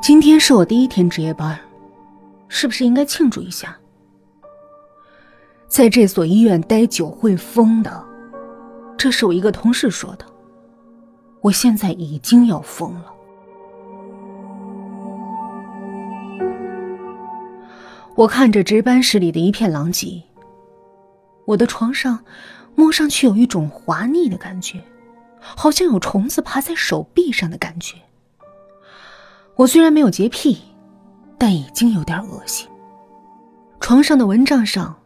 今天是我第一天值夜班，是不是应该庆祝一下？在这所医院待久会疯的，这是我一个同事说的。我现在已经要疯了。我看着值班室里的一片狼藉，我的床上摸上去有一种滑腻的感觉，好像有虫子爬在手臂上的感觉。我虽然没有洁癖，但已经有点恶心。床上的蚊帐上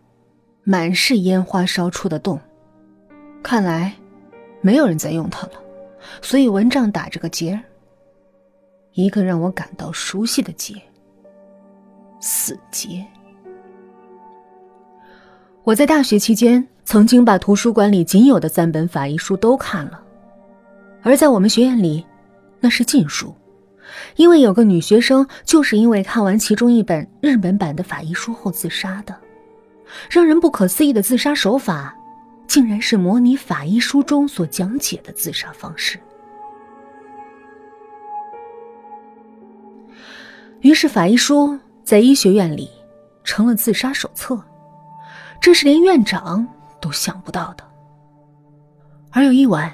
满是烟花烧出的洞，看来没有人在用它了，所以蚊帐打着个结儿，一个让我感到熟悉的结。死结。我在大学期间曾经把图书馆里仅有的三本法医书都看了，而在我们学院里，那是禁书，因为有个女学生就是因为看完其中一本日本版的法医书后自杀的。让人不可思议的自杀手法，竟然是模拟法医书中所讲解的自杀方式。于是法医书。在医学院里，成了自杀手册，这是连院长都想不到的。而有一晚，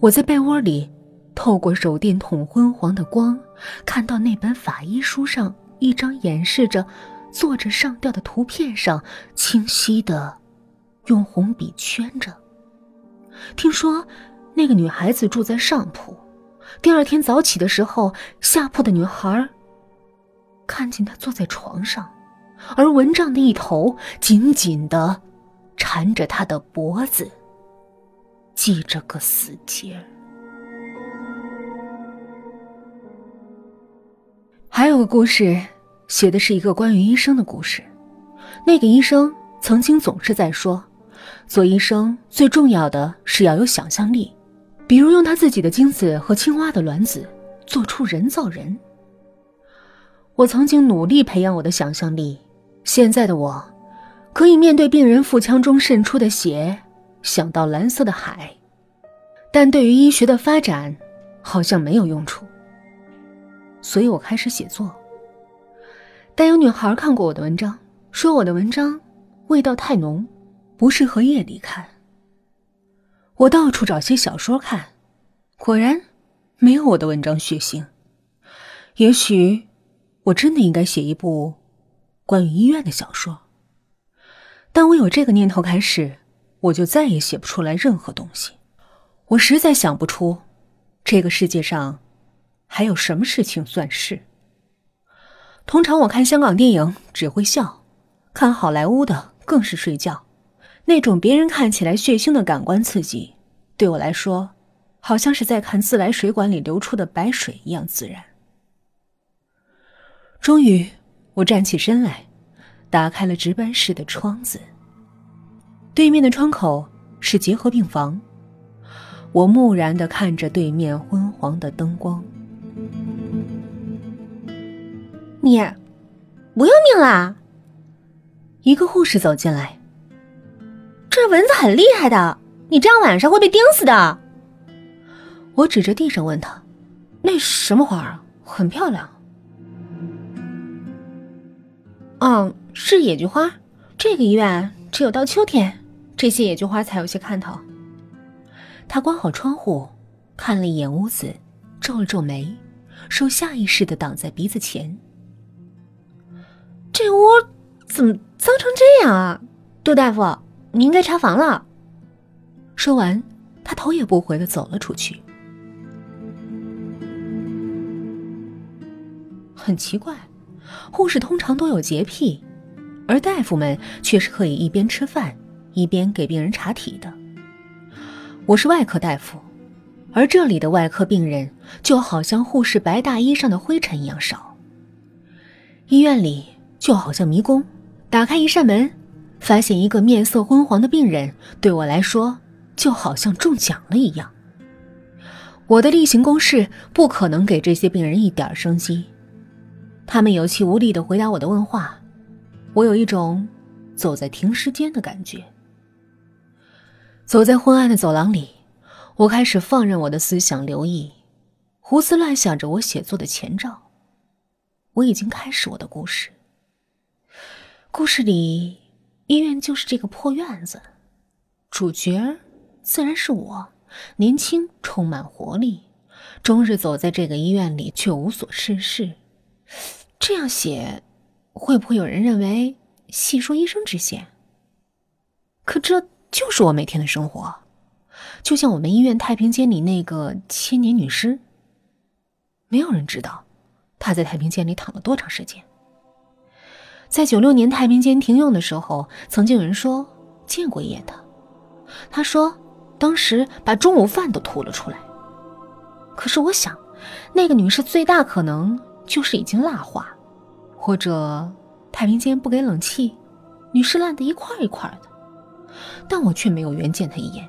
我在被窝里，透过手电筒昏黄的光，看到那本法医书上一张演示着坐着上吊的图片上，清晰的用红笔圈着。听说那个女孩子住在上铺，第二天早起的时候，下铺的女孩。看见他坐在床上，而蚊帐的一头紧紧的缠着他的脖子，系着个死结。还有个故事，写的是一个关于医生的故事。那个医生曾经总是在说，做医生最重要的是要有想象力，比如用他自己的精子和青蛙的卵子做出人造人。我曾经努力培养我的想象力，现在的我，可以面对病人腹腔中渗出的血，想到蓝色的海，但对于医学的发展，好像没有用处。所以我开始写作。但有女孩看过我的文章，说我的文章味道太浓，不适合夜里看。我到处找些小说看，果然没有我的文章血腥。也许。我真的应该写一部关于医院的小说。当我有这个念头开始，我就再也写不出来任何东西。我实在想不出，这个世界上还有什么事情算是。通常我看香港电影只会笑，看好莱坞的更是睡觉。那种别人看起来血腥的感官刺激，对我来说，好像是在看自来水管里流出的白水一样自然。终于，我站起身来，打开了值班室的窗子。对面的窗口是结核病房。我木然的看着对面昏黄的灯光。你，不要命啦！一个护士走进来。这蚊子很厉害的，你这样晚上会被叮死的。我指着地上问他：“那什么花啊？很漂亮。”嗯，是野菊花。这个医院只有到秋天，这些野菊花才有些看头。他关好窗户，看了一眼屋子，皱了皱眉，手下意识的挡在鼻子前。这屋怎么脏成这样啊？杜大夫，你应该查房了。说完，他头也不回的走了出去。很奇怪。护士通常都有洁癖，而大夫们却是可以一边吃饭一边给病人查体的。我是外科大夫，而这里的外科病人就好像护士白大衣上的灰尘一样少。医院里就好像迷宫，打开一扇门，发现一个面色昏黄的病人，对我来说就好像中奖了一样。我的例行公事不可能给这些病人一点生机。他们有气无力的回答我的问话，我有一种走在停尸间的感觉。走在昏暗的走廊里，我开始放任我的思想流溢，胡思乱想着我写作的前兆。我已经开始我的故事。故事里，医院就是这个破院子，主角自然是我，年轻，充满活力，终日走在这个医院里，却无所事事。这样写，会不会有人认为细说医生之嫌？可这就是我每天的生活，就像我们医院太平间里那个千年女尸。没有人知道，她在太平间里躺了多长时间。在九六年太平间停用的时候，曾经有人说见过一眼她，他说当时把中午饭都吐了出来。可是我想，那个女士最大可能就是已经蜡化，或者太平间不给冷气，女士烂得一块一块的。但我却没有缘见她一眼，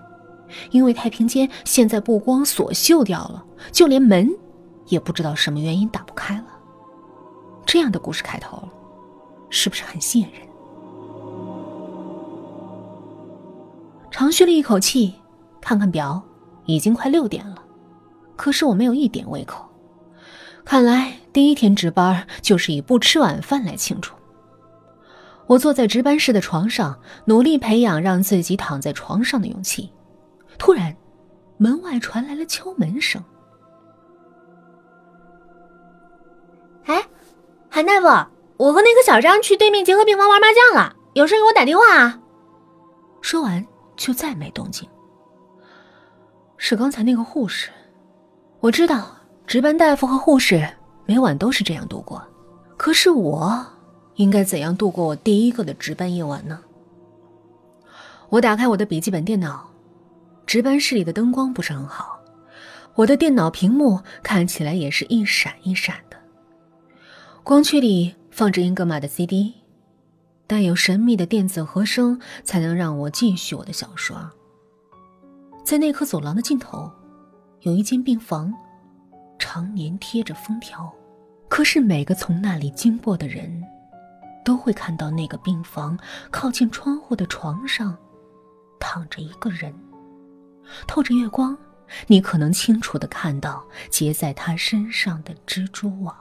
因为太平间现在不光锁锈掉了，就连门也不知道什么原因打不开了。这样的故事开头，是不是很吸引人？长吁了一口气，看看表，已经快六点了。可是我没有一点胃口，看来第一天值班就是以不吃晚饭来庆祝。我坐在值班室的床上，努力培养让自己躺在床上的勇气。突然，门外传来了敲门声。哎，韩大夫，我和那个小张去对面结核病房玩麻将了，有事给我打电话啊。说完就再没动静。是刚才那个护士，我知道值班大夫和护士每晚都是这样度过，可是我。应该怎样度过我第一个的值班夜晚呢？我打开我的笔记本电脑，值班室里的灯光不是很好，我的电脑屏幕看起来也是一闪一闪的。光驱里放着英格玛的 CD，带有神秘的电子和声才能让我继续我的小说。在那颗走廊的尽头，有一间病房，常年贴着封条，可是每个从那里经过的人。都会看到那个病房靠近窗户的床上，躺着一个人。透着月光，你可能清楚的看到结在他身上的蜘蛛网。